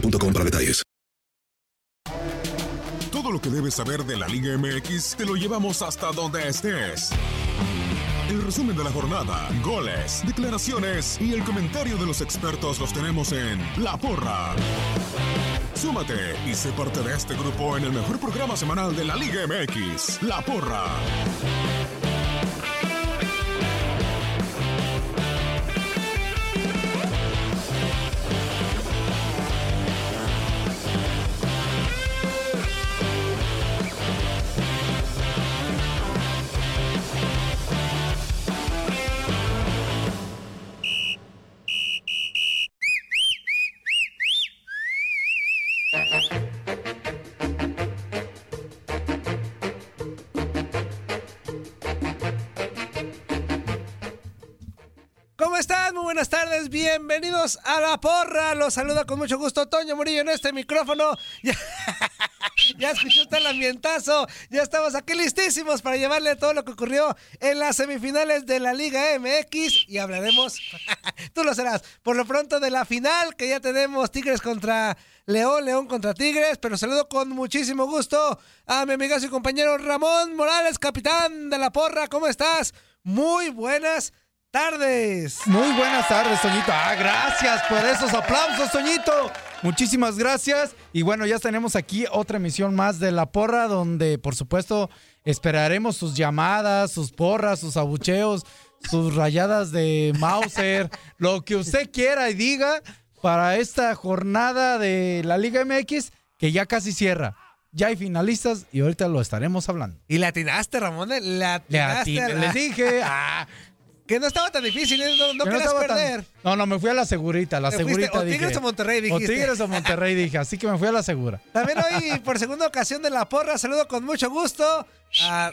boostmobile.com para detalles. Todo lo que debes saber de la Liga MX te lo llevamos hasta donde estés. El resumen de la jornada, goles, declaraciones y el comentario de los expertos los tenemos en La Porra. Súmate y sé parte de este grupo en el mejor programa semanal de la Liga MX, La Porra. Bienvenidos a La Porra. Los saluda con mucho gusto Toño Murillo en este micrófono. Ya, ya el ambientazo. Ya estamos aquí listísimos para llevarle todo lo que ocurrió en las semifinales de la Liga MX y hablaremos, tú lo serás, por lo pronto de la final que ya tenemos Tigres contra León, León contra Tigres, pero saludo con muchísimo gusto a mi amigazo y compañero Ramón Morales, capitán de La Porra. ¿Cómo estás? Muy buenas tardes. Muy buenas tardes, Toñito. Ah, gracias por esos aplausos, Toñito. Muchísimas gracias. Y bueno, ya tenemos aquí otra emisión más de La Porra, donde por supuesto esperaremos sus llamadas, sus porras, sus abucheos, sus rayadas de Mauser, lo que usted quiera y diga para esta jornada de la Liga MX, que ya casi cierra. Ya hay finalistas y ahorita lo estaremos hablando. Y le atinaste, Ramón. Le Le atinaste. atiné- a la- les dije, ah, Que no estaba tan difícil, ¿eh? no, no que no querías estaba tan- perder. No, no, me fui a la segurita, la fuiste segurita o dije. Tigres o Monterrey, O dijiste. Tigres o Monterrey, dije, así que me fui a la segura. También hoy, por segunda ocasión de la porra, saludo con mucho gusto a,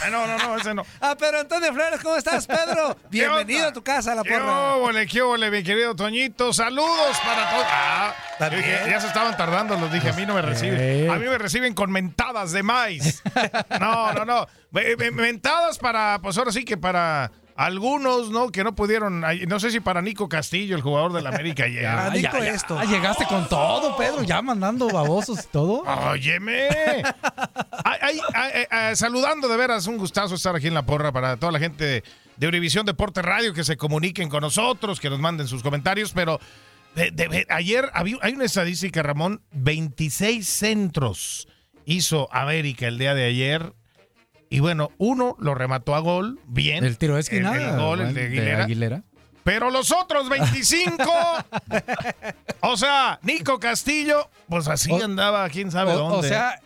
Ah, no, no, no, ese no. a Pedro Antonio Flores. ¿Cómo estás, Pedro? Bienvenido onda? a tu casa, la ¿Qué porra. óvole, qué óvole, mi querido Toñito? Saludos para todos. Ah, dije, ya se estaban tardando, los dije, a mí no me reciben. A mí me reciben con mentadas de maíz. No, no, no. Me- me- Mentadas para, pues ahora sí que para algunos, ¿no? Que no pudieron, no sé si para Nico Castillo, el jugador del América ayer. Ah, dijo esto. Ah, llegaste con todo, Pedro, ya mandando babosos y todo. Óyeme. Ay, ay, ay, ay, ay, saludando de veras, un gustazo estar aquí en La Porra para toda la gente de Univisión Deporte Radio que se comuniquen con nosotros, que nos manden sus comentarios, pero de- de- ayer había, hay una estadística, Ramón, 26 centros hizo América el día de ayer. Y bueno, uno lo remató a gol, bien. El tiro de esquina. El, el gol, el de Aguilera. Aguilera. Pero los otros 25 sea, Nico Castillo, pues así O- andaba, quién sabe O, dónde. o sea,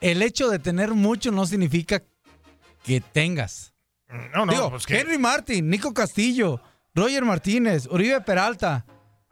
el hecho de tener mucho no significa que tengas. no, no, Digo, pues que Henry Martin, Nico Castillo, Roger Martínez, Uribe Peralta.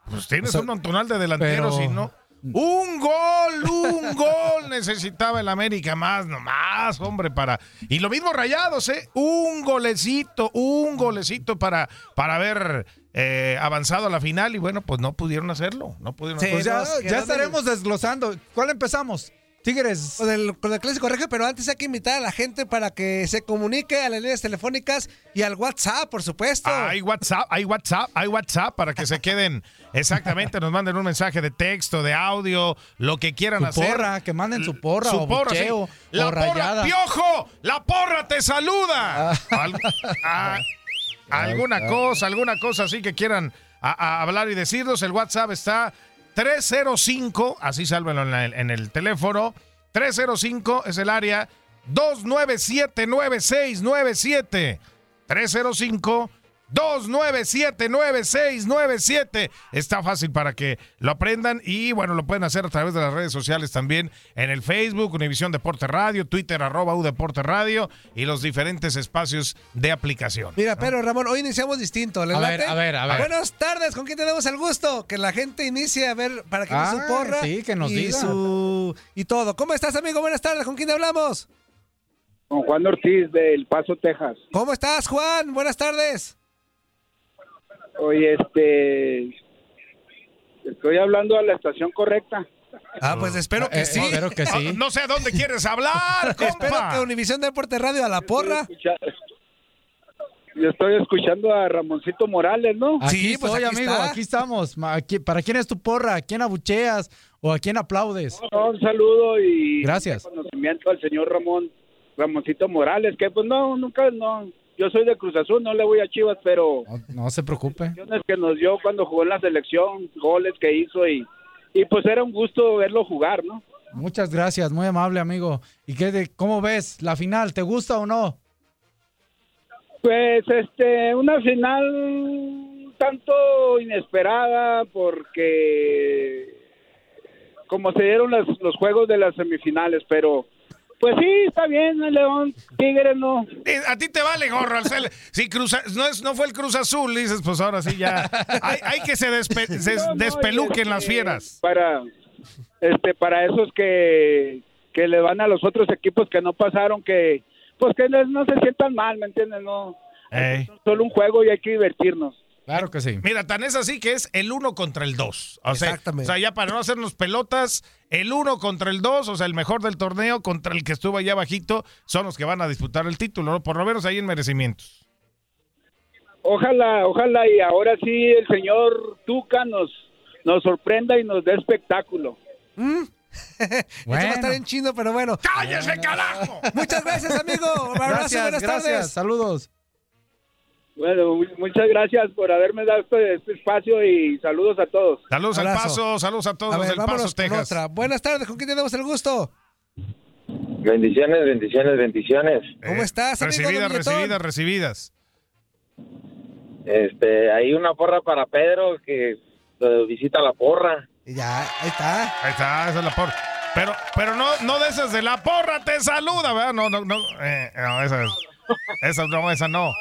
pues tienes o sea, un montonal de delanteros pero- y no. Un gol, un gol necesitaba el América más, nomás, hombre, para. Y lo mismo Rayados, ¿eh? Un golecito, un golecito para, para haber eh, avanzado a la final y bueno, pues no pudieron hacerlo. No pudieron Sí, hacerlo. ya, ya estaremos desglosando. ¿Cuál empezamos? Tigres. Con el, con el clásico regio, pero antes hay que invitar a la gente para que se comunique a las líneas telefónicas y al WhatsApp, por supuesto. Hay WhatsApp, hay WhatsApp, hay WhatsApp para que se queden exactamente, nos manden un mensaje de texto, de audio, lo que quieran Su hacer. porra, que manden su porra Su o porra, bucheo sí. La o porra, rayada. piojo, la porra te saluda. Al- ah, alguna cosa, alguna cosa así que quieran a- a hablar y decirnos. El WhatsApp está 305, así sálvenlo en, la- en el teléfono. 305 es el área 2979697. 305 2979697. Está fácil para que lo aprendan y bueno, lo pueden hacer a través de las redes sociales también en el Facebook, Univisión Deporte Radio, Twitter arroba U Deporte Radio y los diferentes espacios de aplicación. Mira, pero Ramón, hoy iniciamos distinto. ¿le A ver, a ver, a ver. Buenas tardes, ¿con quién tenemos el gusto? Que la gente inicie a ver para que Ah, su porra sí, que nos y diga. su y todo. ¿Cómo estás, amigo? Buenas tardes, ¿con quién hablamos? Con Juan Ortiz del Paso, Texas. ¿Cómo estás, Juan? Buenas tardes. Oye, este. Estoy hablando a la estación correcta. Ah, pues espero que Eh, sí. espero que sí. Ah, No sé a dónde quieres hablar, Espero compa. que Univisión Deporte Radio a la porra. Yo estoy escuchando a Ramoncito Morales, ¿no? Aquí Sí, pues estoy, aquí amigo, está. aquí estamos. Aquí- ¿Para quién es tu porra? ¿A quién abucheas o a quién aplaudes? No, un saludo y Gracias. conocimiento al señor Ramón Ramoncito Morales, que pues no, nunca, no. Yo soy de Cruz Azul, no le voy a Chivas, pero No, no se preocupe. acciones que nos dio cuando jugó en la selección, goles que hizo y, y pues era un gusto verlo jugar, ¿no? Muchas gracias, muy amable, amigo. ¿Y qué de, cómo ves la final? ¿Te gusta o no? Pues este, una final tanto inesperada porque como se dieron las- los juegos de las semifinales, pero pues sí, está bien, el León, Tigres no. Eh, A ti te vale gorro. Si Cruz, A- no, es, no fue el Cruz Azul, dices, pues ahora sí ya. Hay, hay que se, despe- se No, no, despeluquen las fieras. Para este para esos que que le van a los otros equipos que no pasaron que pues que no, no se sientan mal, ¿me entiendes? No. Ey. Solo un juego y hay que divertirnos. Claro que sí. Mira, tan es así que es el uno contra el dos. O sea, Exactamente. O sea, ya para no hacernos pelotas, el uno contra el dos, o sea, el mejor del torneo contra el que estuvo allá bajito, son los que van a disputar el título, ¿no? Por lo menos ahí en merecimientos. Ojalá, ojalá y ahora sí el señor Tuca nos nos sorprenda y nos dé espectáculo. Esto va a estar en chino, pero bueno. ¡Cállese, carajo! Muchas gracias, amigo. Gracias, buenas gracias. tardes. Saludos. Bueno, mu- muchas gracias por haberme dado este, este espacio y saludos a todos. Saludos al. Paso, saludos a todos A ver, del Paso, con Texas. otra. Buenas tardes, ¿con quién tenemos el gusto? Bendiciones, bendiciones, bendiciones. ¿Cómo estás, amigo? Recibidas, recibidas, recibidas. Este, hay una porra para Pedro que eh, visita la porra. Ya, ahí está. Ahí está, esa es la porra. Pero, pero no, no de esas de la porra te saluda, ¿verdad? No, no, no. eh, no, esa, esa no, esa no.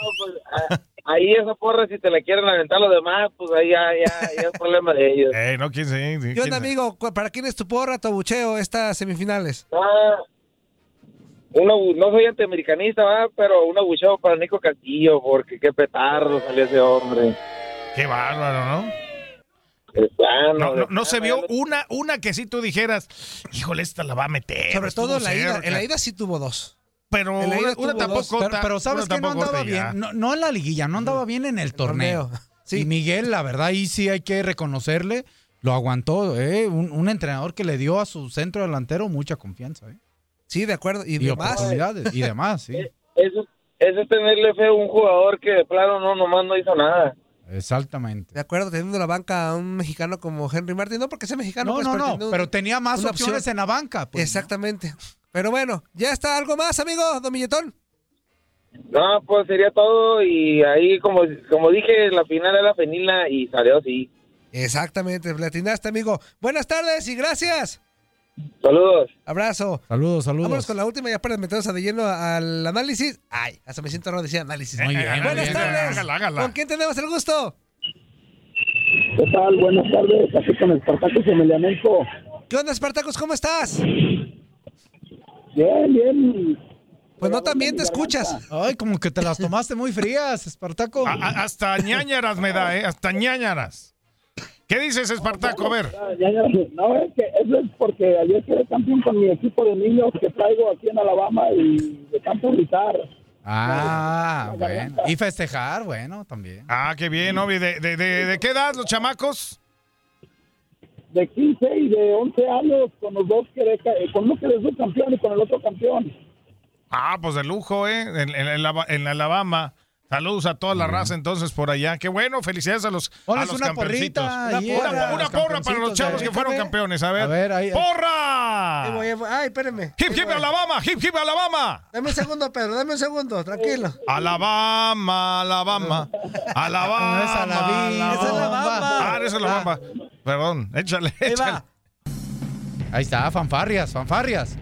Ahí esa porra, si te la quieren aventar los demás, pues ahí ya, ya, ya es problema de ellos. Eh, no, quién sí, ¿Qué quién onda, amigo? ¿Cu- ¿Para quién es tu porra, tu abucheo, estas semifinales? Ah, uno, no soy antiamericanista, ¿verdad? pero un abucheo para Nico Castillo, porque qué petardo salió ese hombre. Qué bárbaro, ¿no? Plano, No, de no, no se vio una, una que sí tú dijeras, híjole, esta la va a meter. Sobre todo en la ida. cerca". En la ida sí tuvo dos. Pero una, una dos. tampoco. Pero, sabes que no andaba bien. No, no en la liguilla, no andaba bien en el torneo. torneo. Sí. Y Miguel, la verdad, ahí sí hay que reconocerle, lo aguantó, ¿eh? Un, un entrenador que le dio a su centro delantero mucha confianza, ¿eh? Sí, de acuerdo. Y, Y demás. oportunidades, y demás, sí. Eso, eso es tenerle fe a un jugador que de plano no, nomás no hizo nada. Exactamente. De acuerdo, teniendo la banca a un mexicano como Henry Martin. No porque sea mexicano. No, pues, no, pero no, pero tenía más opciones opción. en la banca. pues, Exactamente. Pero bueno, ¿ya está algo más, amigo, Don Milletón? No, pues sería todo y ahí como, como dije, la final era Fenila y salió así. Exactamente, le atinaste, amigo. Buenas tardes y gracias. Saludos. Abrazo. Saludos, saludos. Vámonos con la última ya para meternos de lleno al análisis. Ay, hasta me siento raro decir análisis. Muy bien, Buenas bien. tardes. Hágala, hágala. ¿Con quién tenemos el gusto? ¿Qué tal? Buenas tardes, aquí con Espartacus Emelianenko. ¿Qué onda, Espartacos? ¿Cómo estás? Bien, bien. Pues no, también te escuchas. Ay, como que te las tomaste muy frías, Espartaco. A- a- hasta ñañaras me da, ¿eh? Hasta ñañaras. ¿Qué dices, Espartaco? A ver. No, es que eso es porque ayer quedé campeón con mi equipo de niños que traigo aquí en Alabama y de campo gritar. Ah, bueno. Y festejar, bueno, también. Ah, qué bien, Obi. ¿De, de, de, de qué edad los chamacos? De 15 y de 11 años con los dos que de- con uno que es campeón y con el otro campeón. Ah, pues de lujo, ¿eh? En, en- en en Alabama. Saludos a toda la raza entonces por allá. Qué bueno, felicidades a los, a los una campeoncitos. porrita Una, ahí, porra, a una los porra para los chavos eh. que fueron Déjame. campeones. A ver. A ver, ahí- ahí. ¡Porra! Ahí voy, ahí voy. Ay, espérame. ¡Hip, Ahí hip, voy. Alabama! ¡Hip, hip, Alabama! Dame un segundo, Pedro, dame un segundo, tranquilo. Alabama, Alabama. Alabama. No es Alabama. Es Alabama. Ah, no es Alabama. Perdón, échale, Ahí échale. va. Ahí está, fanfarrias, fanfarrias.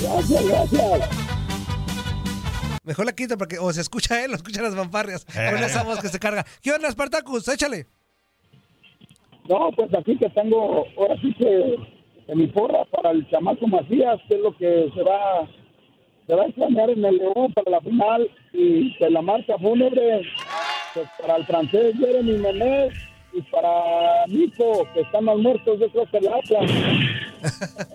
Gracias, gracias. Mejor la quito porque o se escucha él o escucha las fanfarrias. Eh. Con esa voz que se carga. ¿Qué onda, Spartacus? Échale. No, pues aquí que tengo, ahora sí que en mi porra para el chamaco Macías, que es lo que se va, se va a extrañar en el León para la final, y de la marca fúnebre, pues para el francés Jeremy Menez, y para Nico, que están más muertos, yo creo que el Atlas.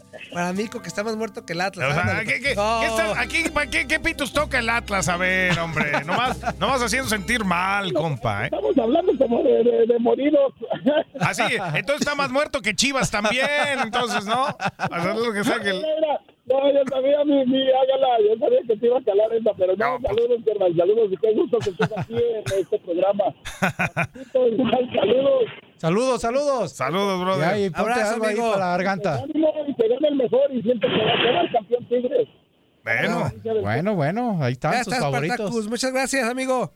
Para Nico, que está más muerto que el Atlas. O sea, ¿qué, qué- qué No. estás- aquí, ¿para qué, qué pitos toca el Atlas? A ver, hombre. Nomás, nomás haciendo sentir mal, compa, ¿eh? Estamos hablando como de, de, de moridos. Así, entonces está más muerto que Chivas también, entonces, ¿no? Lo que sea que el- No, yo sabía, mi, mi, hágala, yo sabía que te iba a calar esa, pero no, No, pues. saludos, carnal, saludos, y qué gusto que estés aquí en este programa. saludos. Saludos, saludos. Saludos, Y brother. ahí, ponte Abrazo, algo ahí amigo. para la garganta. Ánimo, y que gane el mejor, y siento que va a quedar campeón Tigres. Bueno, Bueno, bueno, ahí Ya están sus está, favoritos. Spartacus. Muchas gracias, amigo.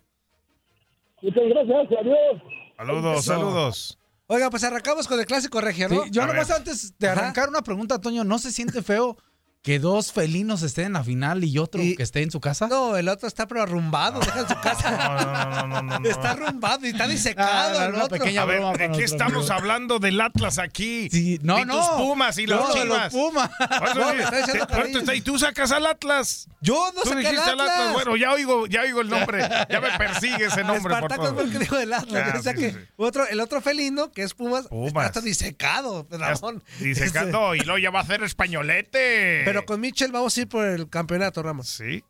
Muchas gracias, adiós. saludos, Eso. saludos. Oiga, pues arrancamos con el clásico regio, Sí, ¿no? yo A nomás ver. antes de Ajá. arrancar una pregunta, Toño, ¿no se siente feo que dos felinos estén en la final y otro Y- que esté en su casa? No, el otro está pero arrumbado, deja en su casa. No, no, no, no. Está arrumbado y está Ah, disecado era el otro. pequeña A ver, broma ¿de qué estamos amigo. hablando del Atlas aquí? Sí, no, y no. tus Pumas y de Chivas. los Pumas. Eso- y tú sacas al Atlas. Yo no Tú saqué dijiste el al Atlas. Atlas. Bueno, ya oigo, ya oigo el nombre. Ya me persigue ese nombre, por favor. fue el que dijo del Atlas. Ah, o sea sí, que sí. Otro, el otro felino, que es Pumas, Pumas. está disecado, Ramón. Ese- no, y luego ya va a hacer españolete. Pero con Mitchell vamos a ir por el campeonato, Ramos. Sí.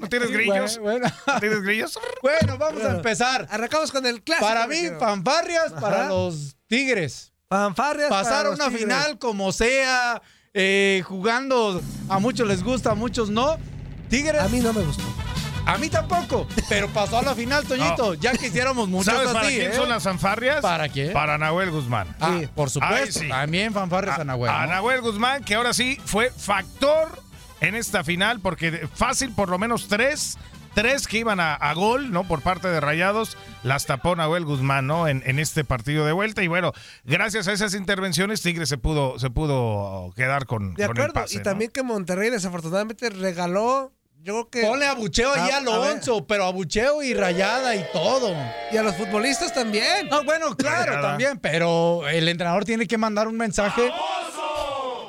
¿No tienes grillos? Bueno, ¿No tienes grillos? bueno, vamos a empezar. Arrancamos con el clásico. Para mí, regio. fanfarrias para los Tigres. Fanfarrias para Pasar a los una Tigres. final como sea, eh, jugando, a muchos les gusta, a muchos no. Tigres, A mí no me gustó. A mí tampoco, pero pasó a la final, Toñito. Ya quisiéramos muchos ¿Sabes para así, quién ¿eh? son las fanfarrias? ¿Para quién? Para Nahuel Guzmán. Ah, Sí. por supuesto. Sí. También fanfarrias a, Nahuel. A ¿no? Nahuel Guzmán, que ahora sí fue factor en esta final, porque fácil por lo menos tres, tres que iban a, a gol, ¿no? Por parte de Rayados, las tapó Nahuel Guzmán, ¿no? En, en este partido de vuelta. Y bueno, gracias a esas intervenciones, Tigre se pudo, se pudo quedar con, De con el acuerdo. pase, y ¿no? también que Monterrey desafortunadamente regaló, yo creo que... Ponle abucheo ahí A- a a Alonso, pero abucheo y rayada y todo. Y a los futbolistas también. No, bueno, claro, también, pero el entrenador tiene que mandar un mensaje.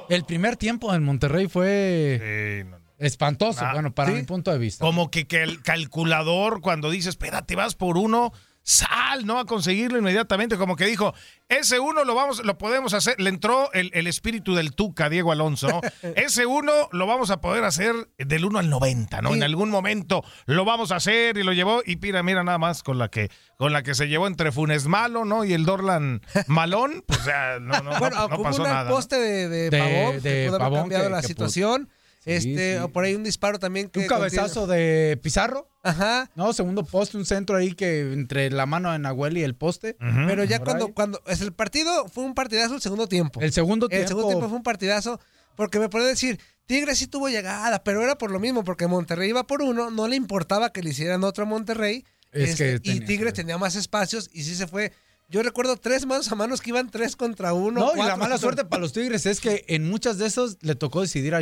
El primer tiempo en Monterrey fue Sí, no, no. espantoso, Ah, bueno, para ¿sí? mi punto de vista. Como que, que el calculador, cuando dice, espérate, vas por uno, sal, ¿no? A conseguirlo inmediatamente. Como que dijo, ese uno lo vamos, lo podemos hacer. Le entró el, el espíritu del Tuca, Diego Alonso, ¿no? ese uno lo vamos a poder hacer del 1 al 90, ¿no? Sí. En algún momento lo vamos a hacer y lo llevó. Y mira, mira nada más con la que, con la que se llevó entre Funes Malo, ¿no? Y el Dorlan Malón. Pues ya, no, no, bueno, no, no hubo pasó nada. poste de, de, De- Pavón, de que pudo haber Pavón cambiado que- la que situación. Este, sí. o por ahí un disparo también que un cabezazo de Pizarro, Ajá. ¿no? Segundo poste, un centro ahí que entre la mano de Nahuel y el poste. Pero ya Por cuando, ahí. cuando es el partido fue un partidazo el segundo tiempo. El segundo tiempo. El segundo tiempo fue un partidazo porque me puede decir, Tigres sí tuvo llegada, pero era por lo mismo, porque Monterrey iba por uno, no le importaba que le hicieran otro a Monterrey Es Este, que y tenía- Tigres tenía más espacios y sí se fue. Yo recuerdo tres manos a manos que iban tres contra uno. No, y la mala suerte para los Tigres es que en muchas de esos le tocó decidir a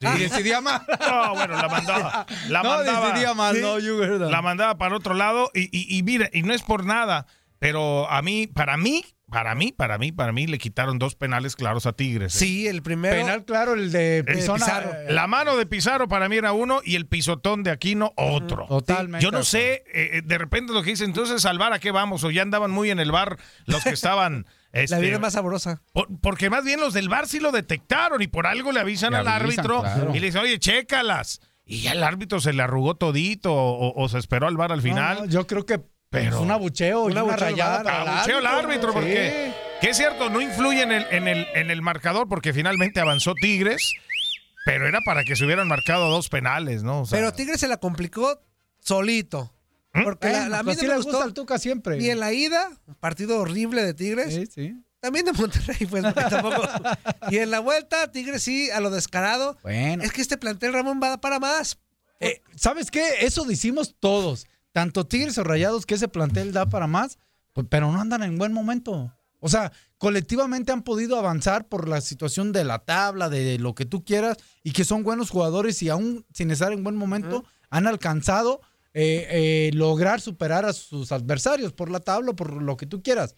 Y decidía mal. No, bueno, la mandaba. La no, mandaba, decidía mal, no, Juggernaut. la mandaba para otro lado y, y, y mira, y no es por nada, pero a mí, para mí, para mí, para mí, para mí le quitaron dos penales claros a Tigres. ¿eh? Sí, el primero. Penal claro, el de Pizona, Pizarro. eh, La mano de Pizarro para mí era uno y el pisotón de Aquino otro. Totalmente. Yo no sé, eh, de repente lo que dicen, entonces al bar a qué vamos, o ya andaban muy en el bar los que estaban. La este, vida más sabrosa. por- porque más bien los del bar sí lo detectaron y por algo le avisan Le al avisan, árbitro claro. y le dicen, oye, chécalas. Y ya el árbitro se le arrugó todito o, o se esperó al bar al final. no, yo creo que Pero- es un abucheo una al rayada VAR. para el Abucheo al árbitro, Sí. porque que es cierto, no influye en el, en, el, en el marcador porque finalmente avanzó Tigres, pero era para que se hubieran marcado dos penales, ¿no? O sea, Pero Tigres se la complicó solito. Porque la, Bueno, la- a mí pues no sí me gustó. gusta al Tuca siempre. Ni en la ida, un partido horrible de Tigres. Sí, sí. También de Monterrey, pues, porque tampoco. y en la vuelta, Tigres sí, a lo descarado. Bueno. Es que este plantel Ramón va para más. Eh, ¿Sabes qué? Eso decimos todos. Tanto Tigres o Rayados que ese plantel da para más, pues, pero no andan en buen momento. O sea, colectivamente han podido avanzar por la situación de la tabla, de lo que tú quieras, y que son buenos jugadores y aún sin estar en buen momento han alcanzado eh, eh, lograr superar a sus adversarios por la tabla, o por lo que tú quieras.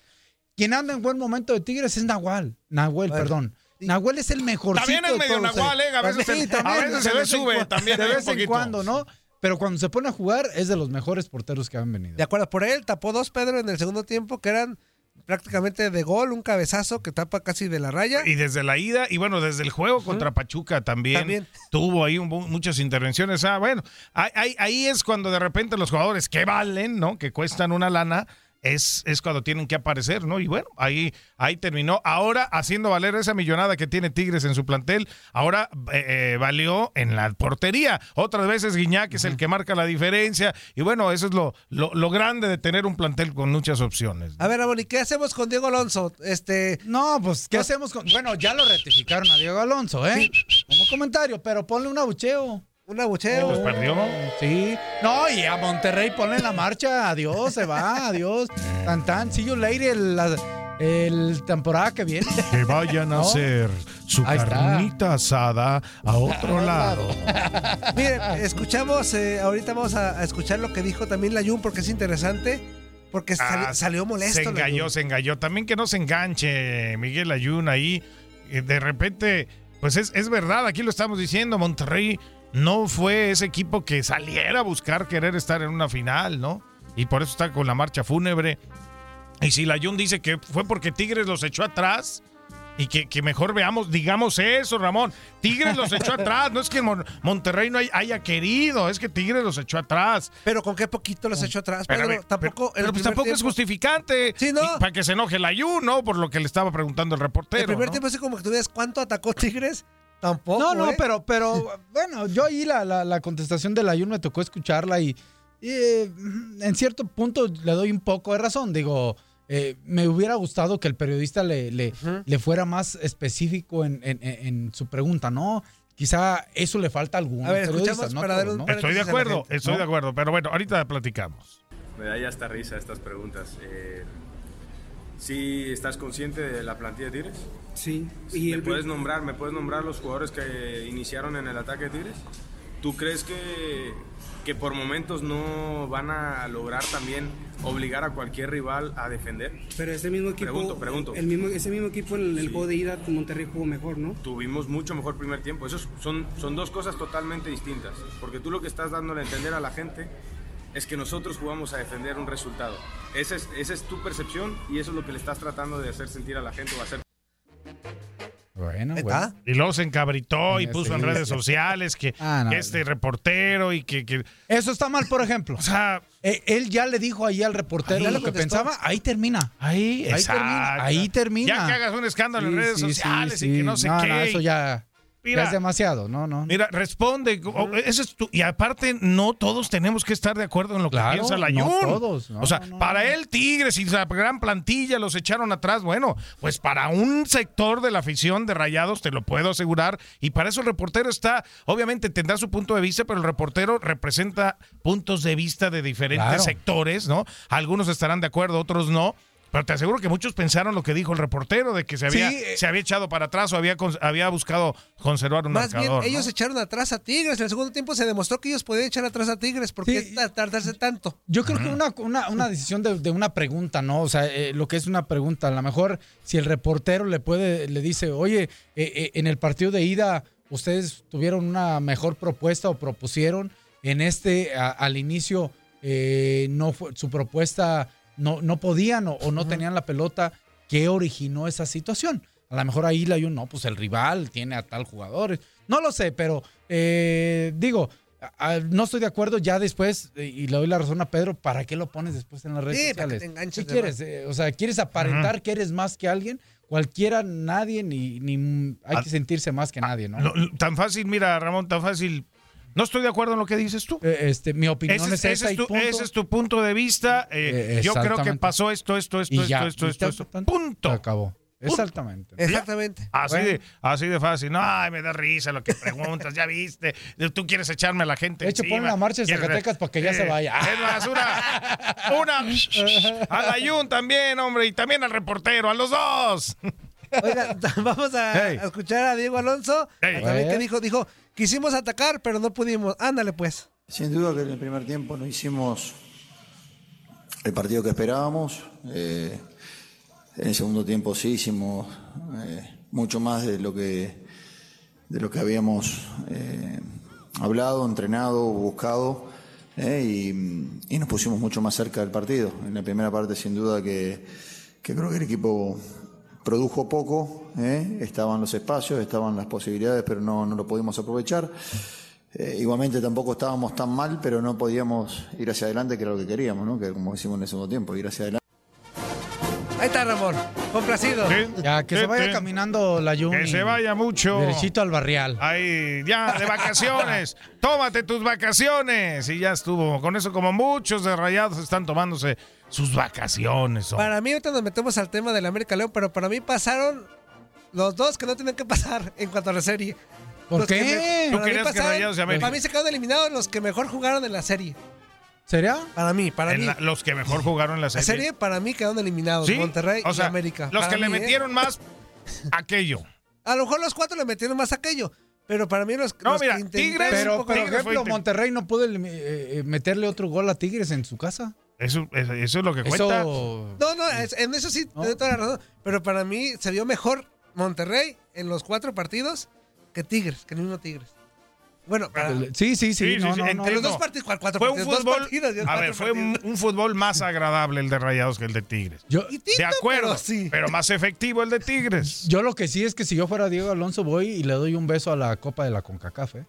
Quien anda en buen momento de Tigres es Nahual. Nahuel, Bueno, perdón. Nahuel es el mejorcito También es de medio Nahual, ¿eh? A veces Sí, se- a también, veces se de le vez en sube, también De vez en cuando, ¿no? Pero cuando se pone a jugar es de los mejores porteros que han venido. De acuerdo, por él tapó dos Pedro en el segundo tiempo que eran prácticamente de gol, un cabezazo que tapa casi de la raya. Y desde la ida, y bueno, desde el juego contra Pachuca también, También. tuvo ahí un muchas intervenciones. Ah, bueno, ahí, ahí- ahí es cuando de repente los jugadores que valen, ¿no? Que cuestan una lana, es, es cuando tienen que aparecer, ¿no? Y bueno, ahí, ahí terminó. Ahora haciendo valer esa millonada que tiene Tigres en su plantel, ahora eh, eh, valió en la portería. Otras veces Guiñac es el que marca la diferencia. Y bueno, eso es lo, lo, lo grande de tener un plantel con muchas opciones. A ver, ¿y qué hacemos con Diego Alonso? Este, No, pues, ¿qué hacemos con.? Bueno, ya lo rectificaron a Diego Alonso, ¿eh? Como comentario, pero ponle un abucheo. Un abucheo. Pues perdió. Sí. No, y a Monterrey ponle la marcha. Adiós, se va, adiós. Tan tan. See you later el, la- el temporada que viene. Que vayan a ¿No? hacer su Ahí está. carnita asada a otro lado. Miren, escuchamos, eh, ahorita vamos a, a escuchar lo que dijo también la Jun porque es interesante. Porque sali- Ah, salió molesto. Se engañó, se engañó. También que no se enganche Miguel Ayun ahí. Eh, De repente, pues es, es verdad, aquí lo estamos diciendo, Monterrey no fue ese equipo que saliera a buscar querer estar en una final, ¿no? Y por eso está con la marcha fúnebre. Y si la Jun dice que fue porque Tigres los echó atrás. Y que, que mejor veamos, digamos eso, Ramón. Tigres los echó atrás. No es que Mon- Monterrey no hay- haya querido, es que Tigres los echó atrás. Pero con qué poquito los echó atrás, Pero, Pedro. tampoco, pero- pues tampoco es justificante. Sí, ¿no? Para que se enoje el Ayun, ¿no? Por lo que le estaba preguntando el reportero. El primer ¿no? tiempo así como que tú ves cuánto atacó Tigres. Tampoco. No, no, ¿eh? pero, pero bueno, yo ahí la, la, la contestación del Ayun me tocó escucharla y, y, eh, en cierto punto le doy un poco de razón. Digo, eh, me hubiera gustado que el periodista le, le, le fuera más específico en, en- en- en su pregunta, ¿no? Quizá eso le falta a algunos A ver, periodistas, escuchamos no para todos, dar un- ¿no? Estoy de acuerdo, gente, estoy ¿no? de acuerdo. Pero bueno, ahorita platicamos. Me da ya hasta risa estas preguntas. Eh, ¿Sí estás consciente de la plantilla de Tigres? Sí. ¿Me puedes nombrar, me puedes nombrar los jugadores que iniciaron en el ataque de Tigres? ¿Tú crees que, que por momentos no van a lograr también obligar a cualquier rival a defender? Pero ese mismo equipo, Pregunto, pregunto. El mismo, ese mismo equipo en el juego de ida, Monterrey jugó mejor, ¿no? Tuvimos mucho mejor primer tiempo. Esos son, son dos cosas totalmente distintas. Porque tú lo que estás dándole a entender a la gente es que nosotros jugamos a defender un resultado. Esa es, esa es tu percepción y eso es lo que le estás tratando de hacer sentir a la gente o hacer. Bueno, bueno. está. Y luego se encabritó y Sí, puso en sí. redes sociales que, Ah, no, que este reportero y que, que- Eso está mal, por ejemplo. O sea, Eh, él ya le dijo ahí al reportero Ahí lo que pensaba, ahí termina. ahí, Ahí termina. Ahí termina. Ya que hagas un escándalo en redes sí, sociales sí, y que no sé No, qué. no, eso ya. Mira. es demasiado, no, no. Mira, responde. o- ese es tu- y aparte, no todos tenemos que estar de acuerdo en lo Claro, que piensa la no todos, no, o sea, no, no, para él, Tigres y la gran plantilla los echaron atrás. Bueno, pues para un sector de la afición de Rayados, te lo puedo asegurar. Y para eso el reportero está, obviamente tendrá su punto de vista, pero el reportero representa puntos de vista de diferentes Claro. sectores, ¿no? Algunos estarán de acuerdo, otros no. Pero te aseguro que muchos pensaron lo que dijo el reportero, de que se había, Sí, eh. se había echado para atrás o había, había buscado conservar un Más bien, marcador. ¿no? ellos echaron atrás a Tigres. En el segundo tiempo se demostró que ellos podían echar atrás a Tigres. ¿Por qué ta- tardarse tanto? Yo creo que una, una, una decisión de, de una pregunta, ¿no? O sea, eh, lo que es una pregunta, a lo mejor si el reportero le puede, le dice, oye, eh, eh, en el partido de ida, ustedes tuvieron una mejor propuesta o propusieron, en este, a- al inicio, eh, no fue, su propuesta no, no podían o, o no tenían la pelota, ¿qué originó esa situación? A lo mejor ahí la yo, no, pues el rival tiene a tal jugador. No lo sé, pero eh, digo, a- a- no estoy de acuerdo ya después, eh, y le doy la razón a Pedro, ¿para qué lo pones después en las redes Sí, para que sociales? te enganches ¿Qué quieres? Eh, o sea, ¿quieres aparentar que eres más que alguien? Cualquiera, nadie, ni, ni hay Ah, que sentirse más que nadie, ¿no? No, no, tan fácil, mira, Ramón, tan fácil. No estoy de acuerdo en lo que dices tú. Eh, este, mi opinión Ese es, es, ese esa es y tu, punto. ese es tu punto de vista. Eh, Eh, yo creo que pasó esto, esto, esto, Y esto, ya, esto, esto, Punto. Se acabó. Exactamente. Exactamente. Así, Bueno. de, así de fácil. No, ay, me da risa lo que preguntas, ya viste. Tú quieres echarme a la gente De hecho, encima. pon la marcha de Zacatecas para que ya se vaya. Es más, una, una a la Jun también, hombre, y también al reportero, a los dos. Oiga, vamos a, Hey. a escuchar a Diego Alonso. Hey. También A que ver. dijo, dijo, quisimos atacar, pero no pudimos. Ándale pues. Sin duda que en el primer tiempo no hicimos el partido que esperábamos. Eh, en el segundo tiempo sí hicimos eh, mucho más de lo que de lo que habíamos eh, hablado, entrenado, buscado y, y nos pusimos mucho más cerca del partido. En la primera parte sin duda que, que creo que el equipo produjo poco, eh, estaban los espacios, estaban las posibilidades, pero no, no lo pudimos aprovechar. Eh, igualmente tampoco estábamos tan mal, pero no podíamos ir hacia adelante, que era lo que queríamos, ¿no? que como decimos en el segundo tiempo, ir hacia adelante. Ahí está Ramón. Complacido. Ya, que se vaya caminando la Jun. Que se vaya mucho. Derechito al barrial. Ahí, ya, de vacaciones. Tómate tus vacaciones. Y ya estuvo. Con eso, como muchos de rayados están tomándose sus vacaciones. hombre. Para mí, ahorita nos metemos al tema del América León, pero para mí pasaron los dos que no tenían que pasar en cuanto a la serie. ¿Por Los que qué? me- ¿Tú para mí querías que pasaron- Rayados y América? Para mí se quedaron eliminados los que mejor jugaron en la serie. ¿Sería? Para mí, para En mí. la- los que mejor jugaron en la La serie. serie para mí quedaron eliminados. Sí, Monterrey o sea, y América. Los Para que le ¿eh? metieron más aquello. A lo mejor los cuatro le metieron más aquello. Pero para mí los, No, los mira, que Tigres- un Pero, por ejemplo, Monterrey no pudo eh, eh, meterle otro gol a Tigres en su casa. Eso, eso, eso es lo que cuenta. Eso. No, no, es- en eso sí, tiene toda la razón. Pero para mí se vio mejor Monterrey en los cuatro partidos que Tigres, que el mismo Tigres. Bueno, para, Sí, sí, sí. no, no, no. entiendo. los dos partidos, ¿cuál cuatro Fue un partidos? Dos fútbol. partidos, a ver, fue un, un fútbol más agradable el de Rayados que el de Tigres. Yo, de acuerdo, pero sí. pero más efectivo el de Tigres. yo lo que sí es que si yo fuera Diego Alonso voy y le doy un beso a la Copa de la CONCACAF. ¿eh?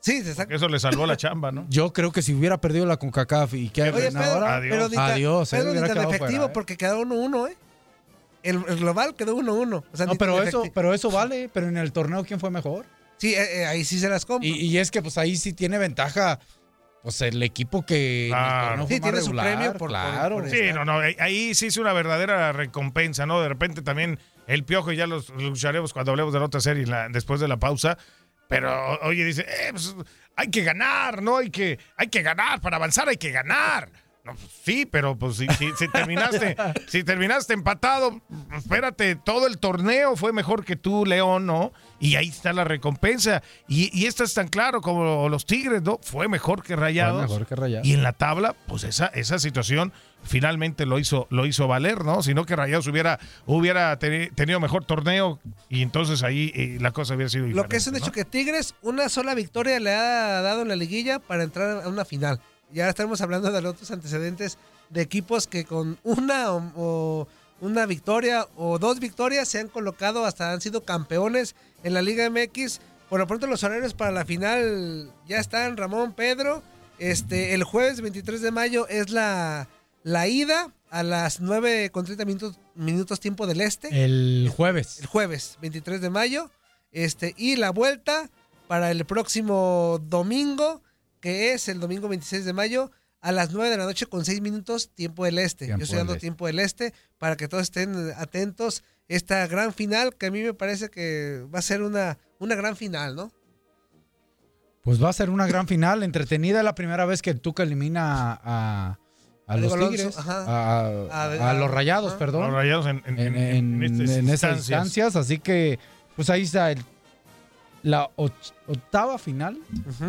Sí, se saca. Eso le salvó la chamba, ¿no? Yo creo que si hubiera perdido la CONCACAF y que Oye, Pedro, ahora, Adiós. pero Adiós, Pedro, tan quedado efectivo fuera, ¿eh? porque quedó 1-1, ¿eh? El, el global quedó 1-1. O sea, No, pero eso, pero eso vale. Pero en el torneo, ¿quién fue mejor? Sí, eh, eh, ahí sí se las compro. Y, y es que pues ahí sí tiene ventaja pues el equipo que Claro. torneo fue Sí, más tiene su premio por- claro. por Sí, no, no, ahí- ahí sí es una verdadera recompensa, ¿no? De repente también el piojo, y ya los lucharemos cuando hablemos de la otra serie la- después de la pausa. Pero, oye, dice, eh, pues, hay que ganar, ¿no? Hay que, hay que ganar, para avanzar hay que ganar. No, sí, pero pues si, si- si terminaste, si terminaste empatado, espérate, todo el torneo fue mejor que tú, León, ¿no? Y ahí está la recompensa. Y, y esta es tan claro como los Tigres, ¿no? Fue mejor que Rayados. mejor que Rayados. Y en la tabla, pues esa, esa situación finalmente lo hizo, lo hizo valer, ¿no? Si no que Rayados hubiera, hubiera teni- tenido mejor torneo y entonces ahí eh, la cosa hubiera sido diferente. Lo que es un ¿no? hecho que Tigres una sola victoria le ha dado en la liguilla para entrar a una final. Y ahora estamos hablando de los otros antecedentes de equipos que con una o, o una victoria o dos victorias se han colocado hasta han sido campeones en la Liga MX. Por lo pronto los horarios para la final ya están Ramón Pedro. Este, el jueves 23 de mayo es la, la ida a las 9 con 30 minutos, minutos tiempo del este. El jueves. El jueves 23 de mayo. Este, y la vuelta para el próximo domingo, que es el domingo 26 de mayo, a las 9 de la noche con 6 minutos, tiempo del este. Tiempo Yo estoy dando este. tiempo del este para que todos estén atentos. Esta gran final, que a mí me parece que va a ser una, una gran final, ¿no? Pues va a ser una gran final, entretenida. Es la primera vez que el Tuca elimina a, a A los Alonso, Tigres, a, A- a los Rayados, ajá. perdón. Los Rayados en, en- en, en- en en- estas en esas instancias. instancias. Así que, pues ahí está el- la octava final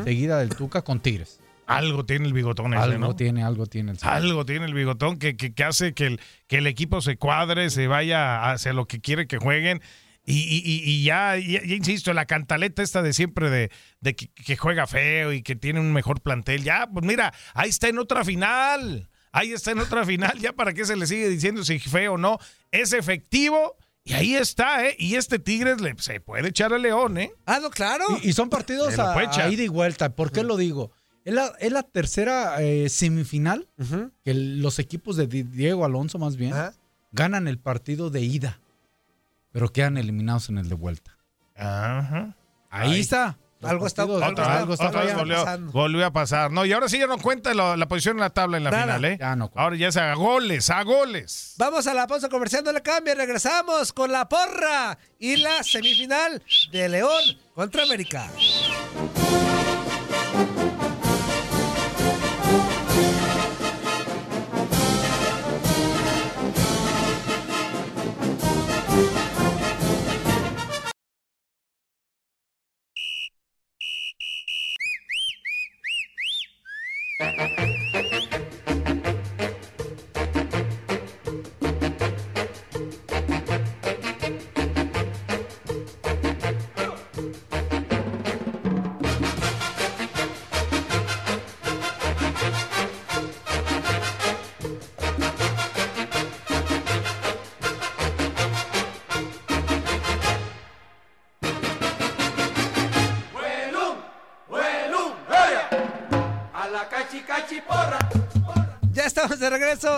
seguida del Tuca con Tigres. Algo tiene el bigotón ese, Algo ¿no? tiene, algo tiene el señor. Algo tiene el bigotón que, que- que hace que el, que el equipo se cuadre, se vaya hacia lo que quiere que jueguen. Y, y- y- y ya, ya- ya insisto, la cantaleta esta de siempre de, de que, que juega feo y que tiene un mejor plantel. Ya, pues mira, ahí está en otra final. Ahí está en otra final. Ya para qué se le sigue diciendo si feo o no. Es efectivo y ahí está, ¿eh? Y este Tigres le, se puede echar al León, ¿eh? Ah, no, claro. Y, y son partidos a, a ida y vuelta. ¿Por qué lo digo? Es la, es la tercera eh, semifinal que el- los equipos de Di- Diego Alonso, más bien, ganan el partido de ida, pero quedan eliminados en el de vuelta. Ajá. Ahí, Ahí. está. Algo está- partidos- algo está- algo está Otra vez fallando. volvió, volvió a pasar. No, y ahora sí ya no cuenta lo- la posición en la tabla en la Nada. final, ¿eh? Ya no Ahora ya es a goles, a goles. Vamos a la pausa comercial, no le cambie. Regresamos con la porra y la semifinal de León contra América.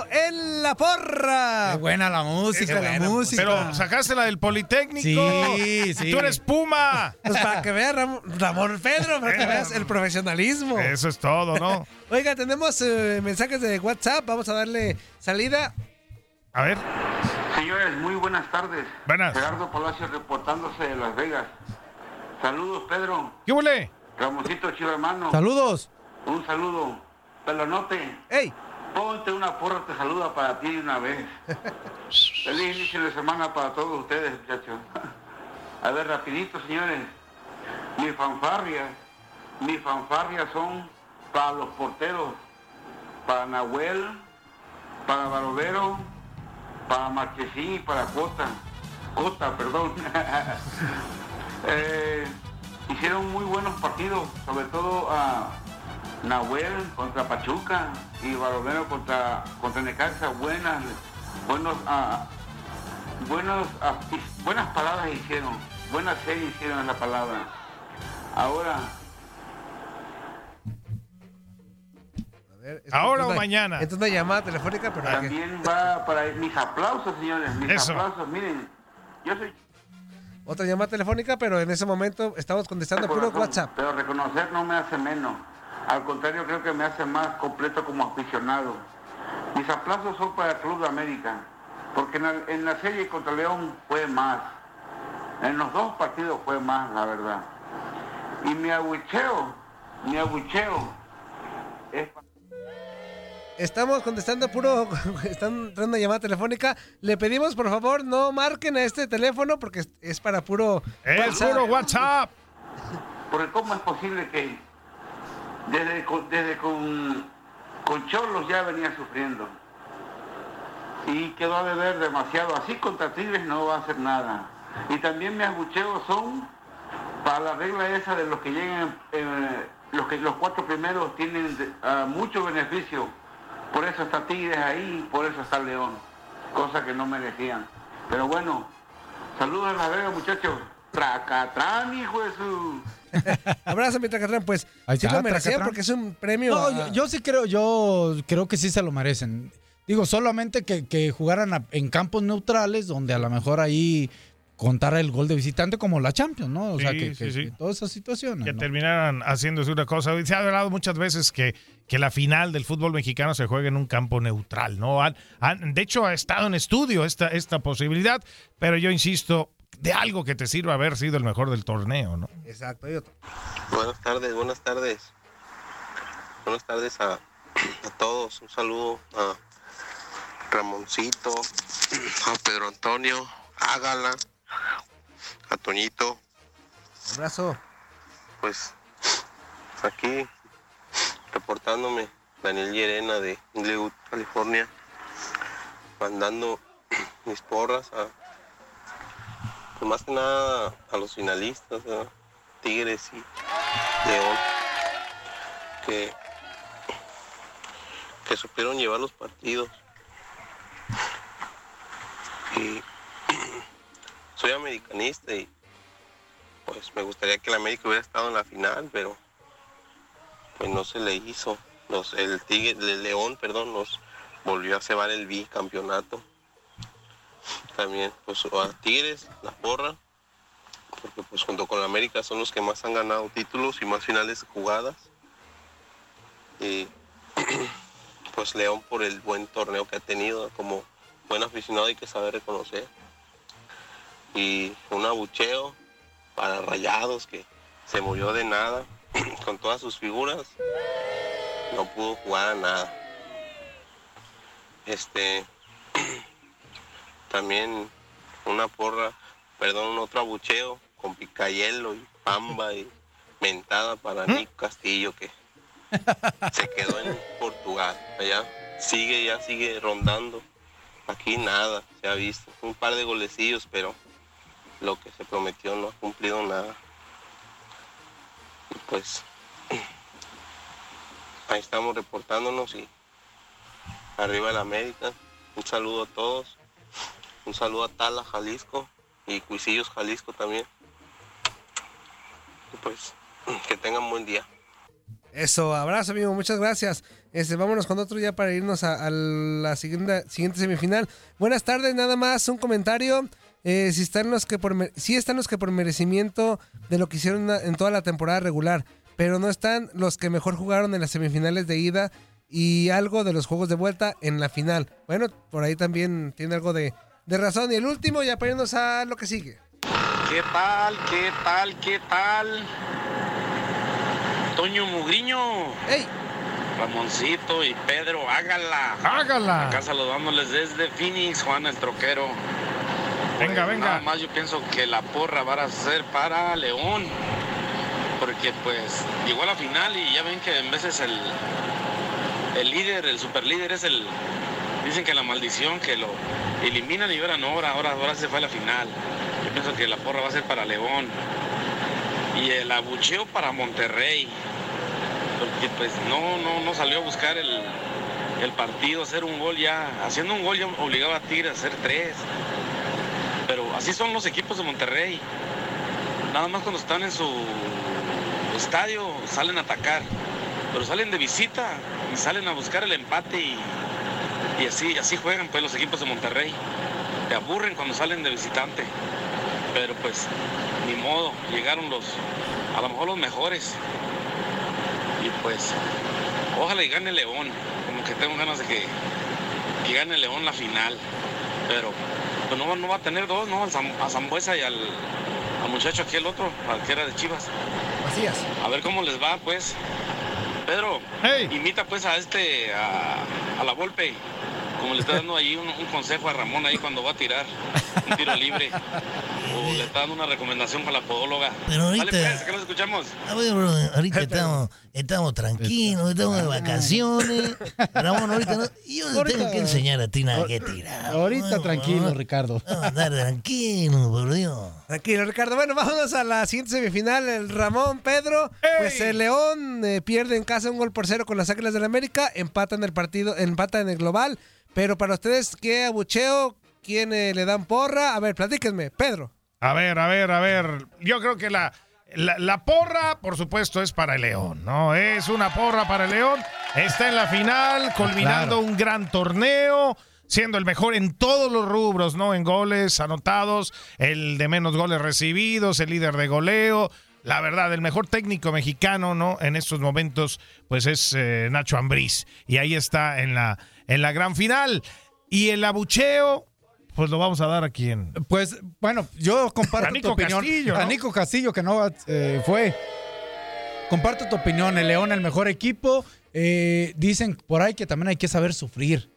En la porra. Qué buena la música, Qué la buena, música. Pero sacaste la del Politécnico. Sí, sí. Tú eres Puma. Pues para que vea Ram- Ramón Pedro, para que veas el profesionalismo. Eso es todo, ¿no? Oiga, tenemos eh, mensajes de WhatsApp. Vamos a darle salida. A ver. Señores, muy buenas tardes. Buenas. Gerardo Palacio reportándose de Las Vegas. Saludos, Pedro. ¿Qué huele? Ramosito Chivo hermano. Saludos. Un saludo. Pelonote. ¡Ey! Ponte una porra, te saluda para ti de una vez. Feliz inicio de semana para todos ustedes, muchachos. A ver, rapidito, señores. Mis fanfarrias, mis fanfarrias son para los porteros, para Nahuel, para Barovero, para Marchesín y para Cota. Cota, perdón. Eh, hicieron muy buenos partidos, sobre todo a Nahuel contra Pachuca y Barovero contra, contra Necaxa. Buenas, buenos, ah, buenos, ah, buenas palabras hicieron, buenas series hicieron en la palabra. Ahora, Ahora o mañana. Esta es una llamada telefónica, pero que- también va para mis aplausos, señores, mis Eso. aplausos. Miren, yo soy otra llamada telefónica, pero en ese momento estamos contestando puro WhatsApp. Pero reconocer no me hace menos. Al contrario, creo que me hace más completo como aficionado. Mis aplausos son para el Club de América, porque en la, en la serie contra León fue más. En los dos partidos fue más, la verdad. Y mi abucheo, mi abucheo es Estamos contestando puro. Están entrando una llamada telefónica. Le pedimos, por favor, no marquen a este teléfono porque es- para puro. Es puro WhatsApp. Porque cómo es posible que desde, desde con, con Cholos ya venía sufriendo. Y quedó a deber demasiado. Así contra Tigres no va a hacer nada. Y también mis abucheos son para la regla esa de los que llegan, eh, los que los cuatro primeros tienen mucho beneficio. Por eso está Tigres ahí, por eso está León. Cosa que no merecían. Pero bueno, saludos a la Vega muchachos. Tracatrán, hijo de su... Abrazo, mi Tracatrán. Pues Ahí sí está, lo Tracatrán. porque es un premio. No, a- yo, yo sí creo, yo creo que sí se lo merecen. Digo, solamente que, que jugaran a- en campos neutrales, donde a lo mejor ahí contar el gol de visitante como la Champions, ¿no? O sea, Sí, que, sí, que- sí. que todas esas situaciones. que ¿no? terminaran haciéndose una cosa. Se ha hablado muchas veces que, que la final del fútbol mexicano se juega en un campo neutral, ¿no? Han- han- de hecho, ha estado en estudio esta, esta posibilidad, pero yo insisto, de algo que te sirva haber sido el mejor del torneo, ¿no? Exacto. y otro. Buenas tardes, buenas tardes. Buenas tardes a, a todos. Un saludo a Ramoncito, a Pedro Antonio, a Gala, a Toñito. Abrazo. Pues aquí reportándome Daniel Llerena de Inglewood, California, mandando mis porras a, más que nada a los finalistas, Tigres y León, que, que supieron llevar los partidos. Y soy americanista y pues me gustaría que el América hubiera estado en la final, pero pues no se le hizo. Los, el Tigre, el León, perdón, nos volvió a cebar el bicampeonato. También, pues a Tigres, la porra, porque pues junto con la América son los que más han ganado títulos y más finales jugadas. Y pues León por el buen torneo que ha tenido, como buen aficionado hay que saber reconocer. Y un abucheo para Rayados que se murió de nada con todas sus figuras. No pudo jugar a nada. Este también una porra, perdón, un otro abucheo con Picayelo y Pamba y mentada para Nico Castillo que se quedó en Portugal. Allá sigue, ya sigue rondando. Aquí nada se ha visto. Un par de golecillos, pero lo que se prometió no ha cumplido nada. Y pues ahí estamos reportándonos y arriba el América. Un saludo a todos. Un saludo a Tala, Jalisco y Cuisillos, Jalisco también. Y pues que tengan buen día. Eso, abrazo, amigo, muchas gracias. Este, vámonos con otro ya para irnos a, la siguiente, siguiente semifinal. Buenas tardes, nada más un comentario. Eh, si están los que por sí están los que por merecimiento de lo que hicieron en toda la temporada regular, pero no están los que mejor jugaron en las semifinales de ida y algo de los juegos de vuelta en la final. Bueno, por ahí también tiene algo de, de razón. Y el último, ya para irnos a lo que sigue. ¿Qué tal? ¿Qué tal? ¿Qué tal? Toño Mugriño. Ramoncito y Pedro, hágala. Hágala. Acá saludándoles desde Phoenix, Juan el Troquero. Venga, Pues, venga. Nada más yo pienso que la porra va a ser para León. Porque pues llegó a la final y ya ven que en veces el, el líder, el superlíder es el... Dicen que la maldición que lo eliminan y ahora no, ahora, ahora, se fue a la final. Yo pienso que la porra va a ser para León. Y el abucheo para Monterrey. Porque pues no, no, no salió a buscar el, el partido, hacer un gol ya. Haciendo un gol ya obligaba a Tigres a hacer tres. Pero así son los equipos de Monterrey. Nada más cuando están en su estadio salen a atacar. Pero salen de visita y salen a buscar el empate y, y así, así juegan pues los equipos de Monterrey. Te aburren cuando salen de visitante. Pero pues, ni modo, llegaron los, a lo mejor los mejores. Y pues, ojalá y gane León. Como que tengo ganas de que, que gane León la final. Pero pues no, va- no va a tener dos, ¿no? A Zam- A Zambuesa y al, al muchacho aquí, el otro, al que era de Chivas. Macías. A ver cómo les va, pues. Pedro, imita pues a este, a, a la Volpe, como le está dando ahí un, un consejo a Ramón ahí cuando va a tirar un tiro libre. O le está dando una recomendación para la podóloga. Pero ahorita- Dale pues, que nos escuchamos. A ver, bro, ahorita estamos, estamos tranquilos, estamos de vacaciones. Ramón, ahorita no. Yo no tengo que enseñar a ti nada que tirar. Ahorita tranquilo, Ricardo. Vamos a andar tranquilo, por Dios. Tranquilo, Ricardo. Bueno, vámonos a la siguiente semifinal. El Ramón, Pedro. Pues el León eh, pierde en casa un gol por cero con las Águilas del América. Empatan el partido, empatan en el global. Pero para ustedes, ¿qué abucheo? ¿Quién eh, le dan porra? A ver, platíquenme. Pedro. A ver, a ver, a ver. Yo creo que la, la, la porra, por supuesto, es para el León, ¿no? Es una porra para el León. Está en la final, culminando Claro. un gran torneo. siendo el mejor en todos los rubros, ¿no? En goles anotados, el de menos goles recibidos, el líder de goleo. La verdad, el mejor técnico mexicano, ¿no? En estos momentos, pues es eh, Nacho Ambriz. Y ahí está en la, en la gran final. Y el abucheo, pues lo vamos a dar a quien. Pues bueno, yo comparto A Nico tu opinión. Castillo, A ¿no? Nico Castillo, que no eh, fue. Comparto tu opinión. El León, el mejor equipo. Eh, dicen por ahí que también hay que saber sufrir.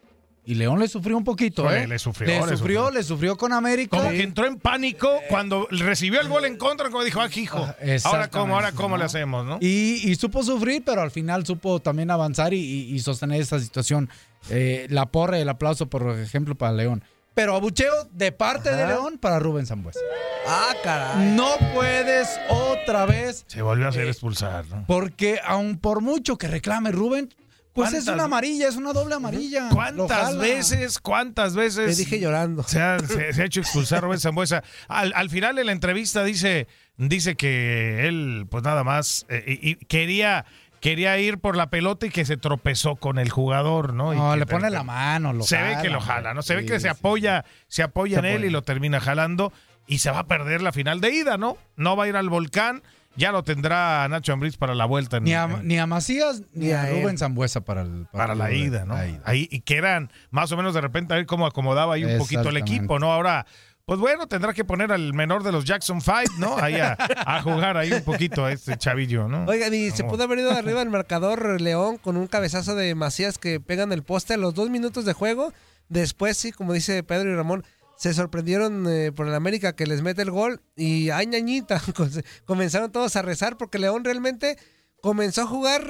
Y León le sufrió un poquito, ¿eh? le sufrió, Le le sufrió, sufrió. le sufrió con América. Como que entró en pánico cuando recibió el gol en contra, como dijo, ah, hijo, ahora Exactamente, cómo, ahora cómo ¿no? le hacemos, ¿no? Y, y supo sufrir, pero al final supo también avanzar y, y- y sostener esta situación. Eh, la porra y el aplauso, por ejemplo, para León. Pero abucheo de parte de León para Rubén Zambuesa. Ah, caray. No puedes otra vez, Se volvió a Eh, hacer expulsar, ¿no? porque aun por mucho que reclame Rubén, pues es ¿Cuántas- una amarilla, es una doble amarilla. ¿Cuántas veces, cuántas veces? Te dije llorando. Se ha, se- se ha hecho expulsar Rubén Zambuesa. Al, al final de la entrevista dice, dice que él, pues nada más, eh, y, y quería, quería ir por la pelota y que se tropezó con el jugador, ¿no? No, le pone la mano, lo Se ve que lo jala, ¿no? Se ve que se apoya, se apoya Se en él y lo termina jalando y se va a perder la final de ida, ¿no? No va a ir al volcán, ya lo tendrá Nacho Ambriz para la vuelta en, Ni a, en- ni a Macías ni, Ni a. Rubén Zambuesa para, el, para la ida, ¿no? la ida. Ahí, y que eran más o menos de repente a ver cómo acomodaba ahí un poquito el equipo, ¿no? Ahora, pues bueno, tendrá que poner al menor de los Jackson Five, ¿no? Ahí a, a jugar ahí un poquito a este chavillo, ¿no? Oigan, y se pudo haber ido de arriba el marcador León con un cabezazo de Macías que pegan el poste a los dos minutos de juego. Después, sí, como dice Pedro y Ramón, se sorprendieron eh, por el América que les mete el gol y ay ñañita, comenzaron todos a rezar porque León realmente comenzó a jugar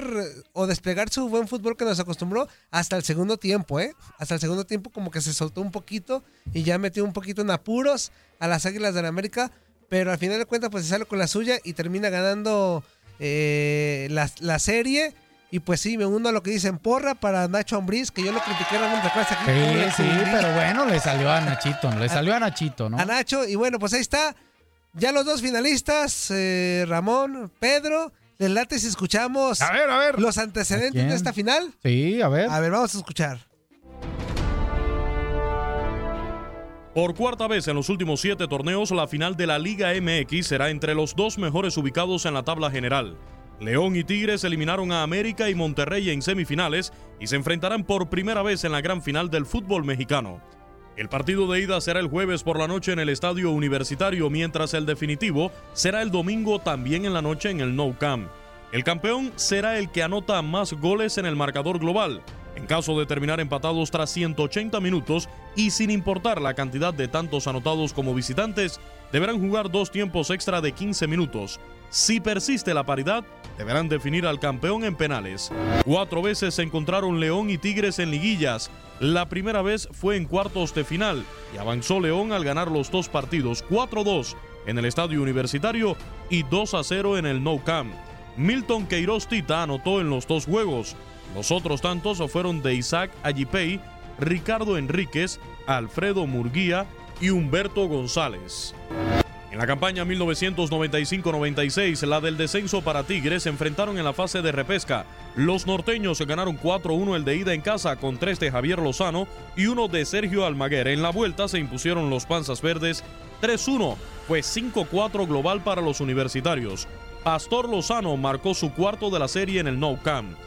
o desplegar su buen fútbol que nos acostumbró hasta el segundo tiempo, ¿eh? Hasta el segundo tiempo como que se soltó un poquito y ya metió un poquito en apuros a las Águilas del América, pero al final de cuentas pues se sale con la suya y termina ganando eh, la, la serie. Y pues sí, me uno a lo que dicen porra para Nacho Ambriz, que yo lo critiqué, Ramón, ¿te acuerdas aquí? ¿Cómo le Sí, sí, pero bueno, le salió a Nachito, le salió a Nachito, ¿no? A Nacho, y bueno, pues ahí está. Ya los dos finalistas, eh, Ramón, Pedro. ¿Les late si escuchamos A ver, a ver. los antecedentes de esta final? Sí, a ver. A ver, vamos a escuchar. Por cuarta vez en los últimos siete torneos, la final de la Liga MX será entre los dos mejores ubicados en la tabla general. León y Tigres eliminaron a América y Monterrey en semifinales y se enfrentarán por primera vez en la gran final del fútbol mexicano. El partido de ida será el jueves por la noche en el Estadio Universitario, mientras el definitivo será el domingo también en la noche en el Nou Camp. El campeón será el que anota más goles en el marcador global. En caso de terminar empatados tras 180 minutos y sin importar la cantidad de tantos anotados como visitantes, deberán jugar dos tiempos extra de 15 minutos. Si persiste la paridad, deberán definir al campeón en penales. Cuatro veces se encontraron León y Tigres en liguillas. La primera vez fue en cuartos de final y avanzó León al ganar los dos partidos 4-2 en el Estadio Universitario y 2-0 en el Nou Camp. Milton Queiroz Tita anotó en los dos juegos. Los otros tantos fueron de Isaac Ayipey, Ricardo Enríquez, Alfredo Murguía y Humberto González. En la campaña 1995-96, la del descenso para Tigres, se enfrentaron en la fase de repesca. Los norteños ganaron 4-1 el de ida en casa con tres de Javier Lozano y uno de Sergio Almaguer. En la vuelta se impusieron los Panzas Verdes 3-1, fue 5-4 global para los universitarios. Pastor Lozano marcó su cuarto de la serie en el Nou Camp.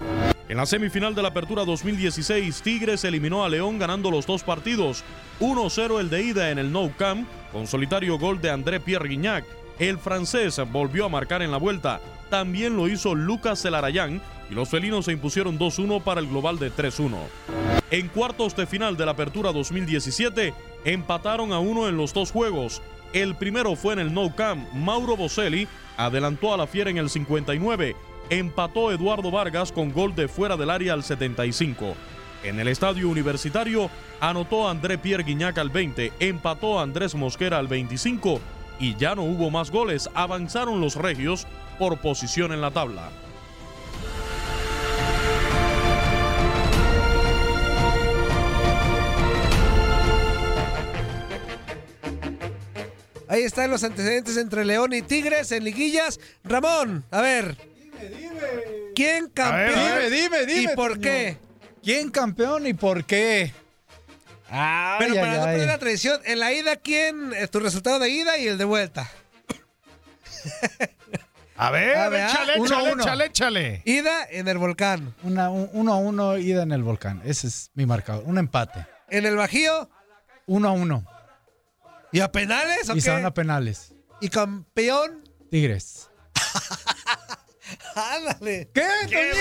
En la semifinal de la Apertura 2016, Tigres eliminó a León ganando los dos partidos. 1-0 el de ida en el Nou Camp, con solitario gol de André Pierre Guignac. El francés volvió a marcar en la vuelta. También lo hizo Lucas Celarayán y los felinos se impusieron 2-1 para el global de 3-1. En cuartos de final de la Apertura 2017, empataron a uno en los dos juegos. El primero fue en el Nou Camp. Mauro Boselli adelantó a la Fiera en el 59. Empató Eduardo Vargas con gol de fuera del área al 75. En el estadio universitario anotó André Pierre Guignac al 20, empató Andrés Mosquera al 25 y ya no hubo más goles. Avanzaron los regios por posición en la tabla. Ahí están los antecedentes entre León y Tigres en liguillas. Ramón, a ver. ¿Quién campeón? Dime, dime, dime. ¿Y por qué? ¿Quién campeón y por qué? Ay, Pero para ay, no ay. perder la tradición, en la ida, ¿quién? Es tu resultado de ida y el de vuelta. A ver, A ver, échale, uno, échale, uno. échale, échale. Ida en el volcán. Una, un- uno a uno ida en el volcán. Ese es mi marcador. Un empate. En el Bajío. Uno a uno. ¿Y a penales o Y se van a penales. ¿Y campeón? Tigres. Ándale. ¿Qué,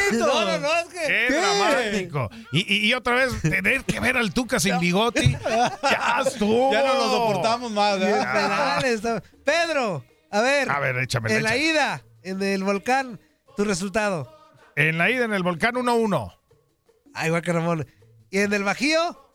Toñito? No, no, no, es que. ¡Qué, dramático! Y, y- y otra vez, tener que ver al Tuca sin bigoti. ¡Ya estuvo! Ya no lo soportamos más, ¿verdad? Pedro, a ver. A ver, échame, En la échame. ida, en el volcán, tu resultado. En la ida en el volcán 1-1. Ah, igual que Ramón. ¿Y en el Bajío?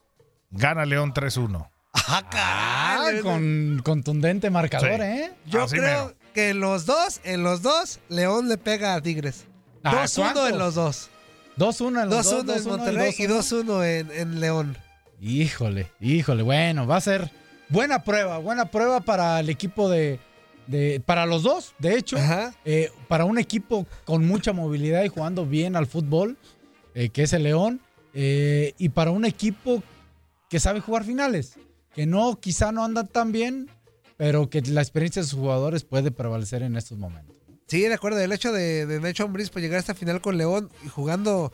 Gana León 3-1. Ah, Ah, caray. con contundente marcador, Sí. ¿eh? Yo Así creo mero. Que en los dos, en los dos, León le pega a Tigres. Ah, 2-1 ¿cuántos? en los dos. 2-1 en los 2-1 dos, en 2-1 Monterrey y 2-1. 2-1 en, en León. Híjole, híjole. Bueno, va a ser buena prueba, buena prueba para el equipo de. de- para los dos, de hecho. Ajá. Eh, para un equipo con mucha movilidad y jugando bien al fútbol, eh, que es el León. eh, y para un equipo que sabe jugar finales. Que no, quizá no andan tan bien, pero que la experiencia de sus jugadores puede prevalecer en estos momentos. Sí, de acuerdo. El hecho de, de Nacho Ambriz pues, llegar a esta final con León y jugando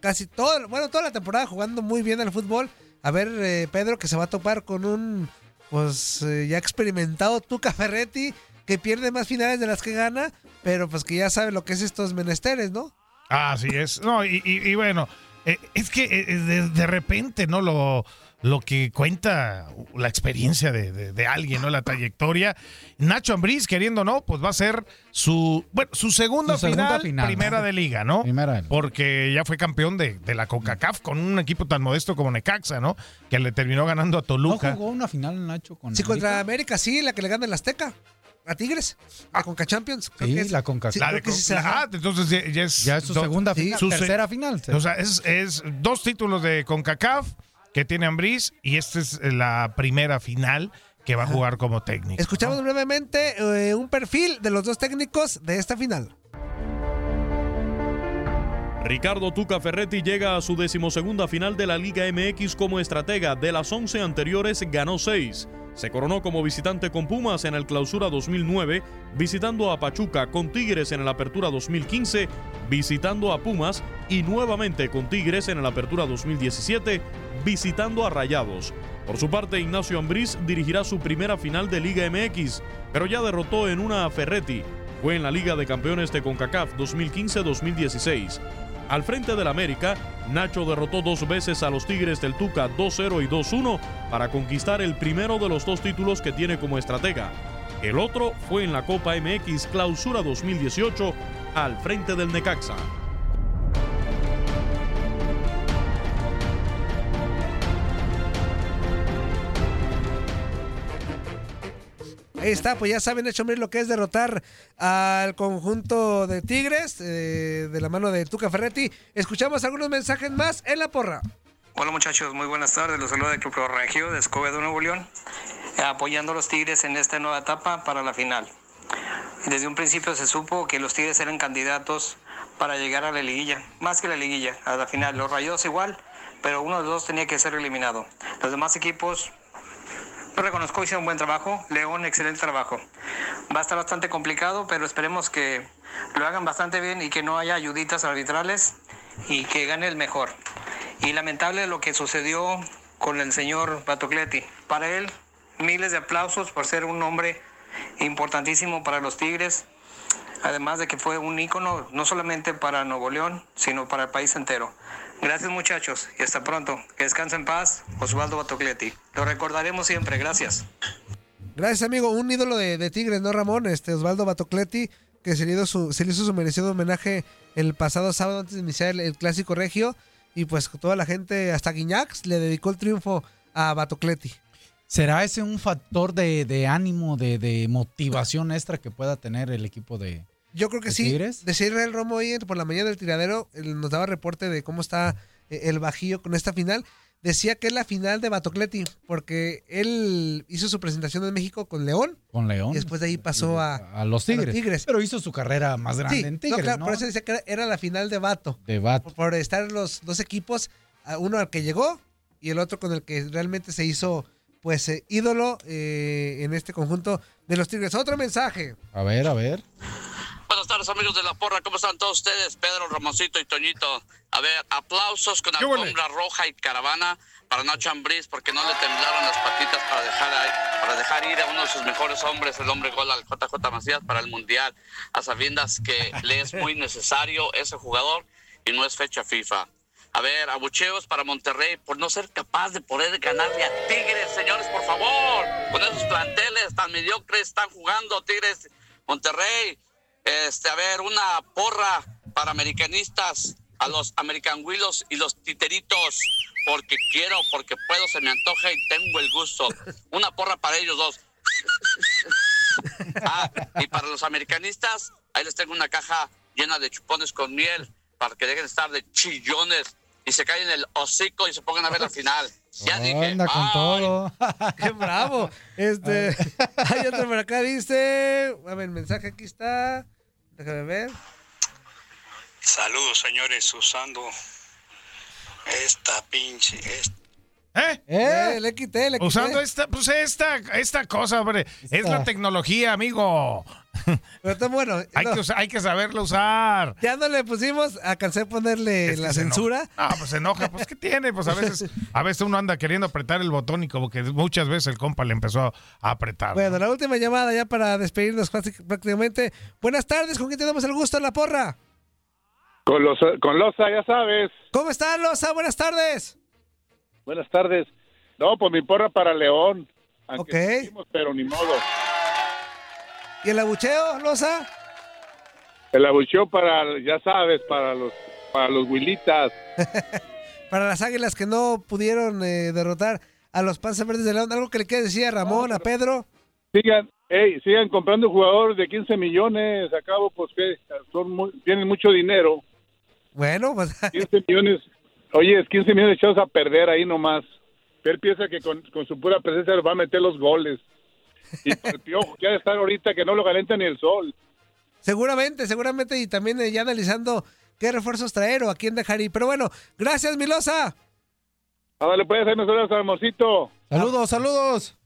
casi todo, bueno, toda la temporada jugando muy bien al fútbol. A ver, eh, Pedro, que se va a topar con un, pues, eh, ya experimentado Tuca Ferretti, que pierde más finales de las que gana, pero pues que ya sabe lo que es estos menesteres, ¿no? Así es. No, y, y- y bueno, eh, es que eh, de, de repente, ¿no? Lo, lo que cuenta la experiencia de, de- de alguien, ¿no? La trayectoria. Nacho Ambriz, queriendo o no, pues va a ser su, bueno, su segunda, Su segunda final, final, primera ¿no? de liga, ¿no? Primera. Porque ya fue campeón de, de la CONCACAF con un equipo tan modesto como Necaxa, ¿no? Que le terminó ganando a ¿No Toluca. jugó una final Nacho con Sí, contra América? América, sí, la que le gana el Azteca. A Tigres, la Conca Champions. creo Sí, que es. la CONCACAF. Sí, La creo de que sí se la- ah, entonces ya, ya es, Ya es su do- segunda sí, final, su tercera final. O sea, es, es dos títulos de CONCACAF que tiene Ambriz y esta es la primera final que va a jugar como técnico. Escuchamos brevemente eh, un perfil de los dos técnicos de esta final. Ricardo Tuca Ferretti llega a su decimosegunda final de la Liga MX como estratega. De las 11 anteriores ganó 6. Se coronó como visitante con Pumas en el Clausura 2009, visitando a Pachuca con Tigres en el Apertura 2015, visitando a Pumas y nuevamente con Tigres en el Apertura 2017, visitando a Rayados. Por su parte, Ignacio Ambriz dirigirá su primera final de Liga MX, pero ya derrotó en una a Ferretti. Fue en la Liga de Campeones de CONCACAF 2015-2016. Al frente del América, Nacho derrotó dos veces a los Tigres del Tuca 2-0 y 2-1 para conquistar el primero de los dos títulos que tiene como estratega. El otro fue en la Copa MX Clausura 2018 al frente del Necaxa. Ahí está, pues ya saben, hecho lo que es derrotar al conjunto de Tigres eh, de la mano de Tuca Ferretti. Escuchamos algunos mensajes más en la porra. Hola muchachos, muy buenas tardes. Los saluda el Club Regio de Escobedo, Nuevo León, apoyando a los Tigres en esta nueva etapa para la final. Desde un principio se supo que los Tigres eran candidatos para llegar a la liguilla, más que la liguilla, a la final. Los Rayados igual, pero uno de los dos tenía que ser eliminado. Los demás equipos, lo reconozco, hicieron un buen trabajo. León, excelente trabajo. Va a estar bastante complicado, pero esperemos que lo hagan bastante bien y que no haya ayuditas arbitrales y que gane el mejor. Y lamentable lo que sucedió con el señor Batocletti. Para él, miles de aplausos por ser un hombre importantísimo para los Tigres, además de que fue un ícono no solamente para Nuevo León, sino para el país entero. Gracias muchachos y hasta pronto. Que descansen en paz, Osvaldo Batocletti. Lo recordaremos siempre, gracias. Gracias, amigo. Un ídolo de, de Tigres, ¿no, Ramón? Este Osvaldo Batocletti, que se le, hizo su, se le hizo su merecido homenaje el pasado sábado antes de iniciar el, el clásico regio. Y pues toda la gente, hasta Guiñax, le dedicó el triunfo a Batocletti. ¿Será ese un factor de, de ánimo, de, de motivación extra que pueda tener el equipo de, Yo creo que de sí. Tigres? Decía Israel Romo hoy por la mañana del tiradero, él nos daba reporte de cómo está eh, el Bajío con esta final. Decía que es la final de Batocletti, porque él hizo su presentación en México con León. Con León. Y después de ahí pasó a, a los Tigres. Pero hizo su carrera más grande Sí, en no, Tigres, claro, ¿no? por eso decía que era, la final de Bato. De Bato. Por, por estar los dos equipos, a uno al que llegó y el otro con el que realmente se hizo pues eh, ídolo eh, en este conjunto de los Tigres. Otro mensaje. A ver, a ver. Buenas tardes, amigos de la porra. ¿Cómo están todos ustedes? Pedro, Ramoncito y Toñito. A ver, aplausos con alfombra roja y caravana para Nacho Ambriz porque no le temblaron las patitas para dejar, para dejar ir a uno de sus mejores hombres, el hombre gol al JJ Macías para el Mundial, a sabiendas que le es muy necesario ese jugador y no es fecha FIFA. A ver, abucheos para Monterrey por no ser capaz de poder ganarle a Tigres, señores, por favor. Con esos planteles tan mediocres están jugando Tigres, Monterrey. Este, a ver, una porra para americanistas, a los American Willows y los titeritos, porque quiero, porque puedo, se me antoja y tengo el gusto. Una porra para ellos dos. Ah, y para los americanistas, ahí les tengo una caja llena de chupones con miel para que dejen de estar de chillones y se callen el hocico y se pongan a ver la final. Ya dije. Anda con todo. ¡Qué bravo! Este, hay otro por acá, dice. A ver, el mensaje aquí está. Déjame ver. Saludos, señores, usando esta pinche. esta- ¿Eh? Eh, le quité, le quité. Usando esta, pues esta, esta cosa, hombre. Es la tecnología, amigo. Pero está bueno. Hay, no, que, usa- hay que saberlo usar. ya no le pusimos, alcancé a ponerle Es que la censura. Ah, pues se enoja. Pues, ¿qué tiene? Pues a veces, a veces uno anda queriendo apretar el botón y como que muchas veces el compa le empezó a apretar. Bueno, la última llamada ya para despedirnos prácticamente. Buenas tardes, ¿con quién tenemos el gusto en la porra? Con, los, con Loza, ya sabes. ¿Cómo están, Loza? Buenas tardes. Buenas tardes. No, pues mi porra para León. Aunque Ok. pero ni modo. ¿Y el abucheo, Loza? El abucheo para, ya sabes, para los para los Huilitas. Para las águilas que no pudieron eh, derrotar a los Panzas Verdes de León. ¿Algo que le quiere decir a Ramón, a Pedro? Sigan, ey, sigan comprando jugadores de 15 millones. Acabo, pues que son muy- tienen mucho dinero. Bueno, pues 15 millones. Oye, es 15 millones echados a perder ahí nomás. Él piensa que con, con su pura presencia va a meter los goles. Y el piojo que ha de estar ahorita que no lo calienta ni el sol. seguramente, seguramente. Y también eh, ya analizando qué refuerzos traer o a quién dejar ir. Pero bueno, gracias, Milosa. Ahora le puedes hacer nosotros amorcito. Saludos, saludos.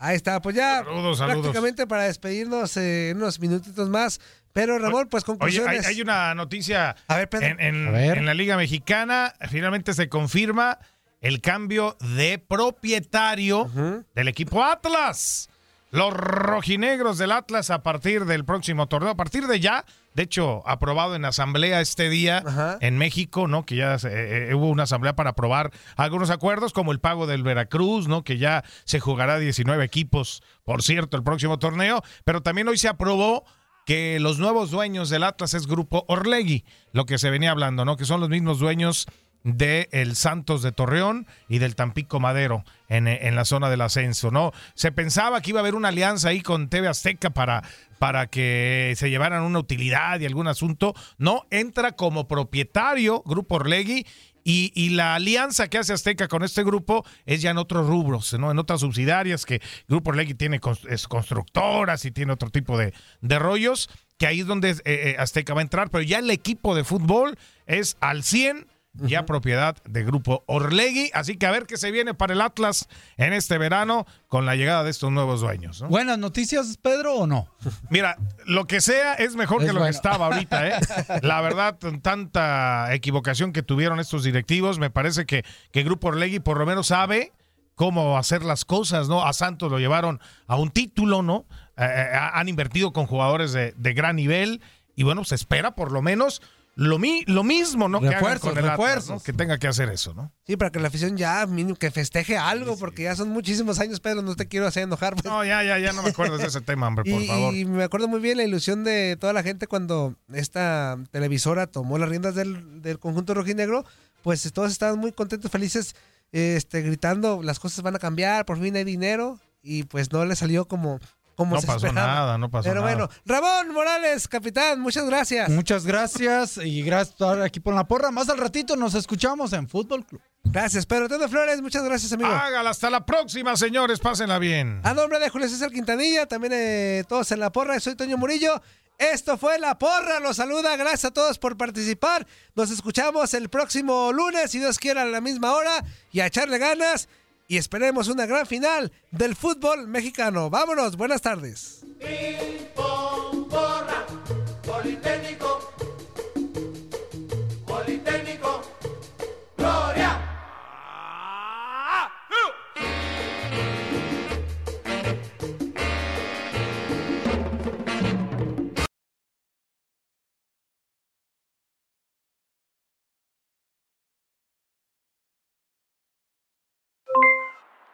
Ahí está, pues ya Saludos, saludos. prácticamente para despedirnos eh, en unos minutitos más. Pero Ramón, pues Oye, hay, conclusiones. hay una noticia A ver, Pedro. en, en- A ver. en la Liga Mexicana. Finalmente se confirma el cambio de propietario del equipo Atlas. Los rojinegros del Atlas a partir del próximo torneo, a partir de ya, de hecho, aprobado en asamblea este día en México, ¿no? Que ya se- eh, hubo una asamblea para aprobar algunos acuerdos, como el pago del Veracruz, ¿no? Que ya se jugará 19 equipos, por cierto, el próximo torneo, pero también hoy se aprobó que los nuevos dueños del Atlas es Grupo Orlegui, lo que se venía hablando, ¿no? Que son los mismos dueños de el Santos de Torreón y del Tampico Madero en, en la zona del ascenso, ¿no? Se pensaba que iba a haber una alianza ahí con TV Azteca para, para que se llevaran una utilidad y algún asunto. No, entra como propietario Grupo Orlegui y, y la alianza que hace Azteca con este grupo es ya en otros rubros, ¿no? En otras subsidiarias que Grupo Orlegui tiene es constructoras y tiene otro tipo de, de rollos, que ahí es donde eh, eh, Azteca va a entrar, pero ya el equipo de fútbol es al 100 ya propiedad de Grupo Orlegui, así que a ver qué se viene para el Atlas en este verano con la llegada de estos nuevos dueños. ¿no? ¿Buenas noticias, Pedro, o no? Mira, lo que sea es mejor Es que lo que estaba ahorita, ¿eh? La verdad, tanta equivocación que tuvieron estos directivos, me parece que, que Grupo Orlegui por lo menos sabe cómo hacer las cosas, ¿no? A Santos lo llevaron a un título, ¿no? Eh, eh, han invertido con jugadores de, de gran nivel y bueno, se espera por lo menos lo, mi- lo mismo, ¿no? que hagan Refuerzos, con el Atlas, refuerzos. ¿no? Que tenga que hacer eso, ¿no? Sí, para que la afición ya mínimo que festeje algo, porque ya son muchísimos años, Pedro, no te quiero hacer enojar. pues. No, ya, ya, ya no me acuerdo de ese tema, hombre, por y, favor. y me acuerdo muy bien la ilusión de toda la gente cuando esta televisora tomó las riendas del, del conjunto rojinegro, pues todos estaban muy contentos, felices, este, gritando, las cosas van a cambiar, por fin hay dinero, y pues no le salió como, como No se pasó esperaba. nada, no pasó Pero nada. bueno, Ramón Morales, capitán, muchas gracias. Muchas gracias y gracias por estar aquí por la porra. Más al ratito nos escuchamos en Fútbol Club. Gracias, Pedro Teno Flores, muchas gracias, amigo. Hágala, hasta la próxima, señores, pásenla bien. A nombre de Julio César Quintanilla, también eh, todos en la porra, soy Toño Murillo Esto fue La Porra, los saluda, gracias a todos por participar. Nos escuchamos el próximo lunes, si Dios quiera, a la misma hora, y a echarle ganas. Y esperemos una gran final del fútbol mexicano. Vámonos, buenas tardes.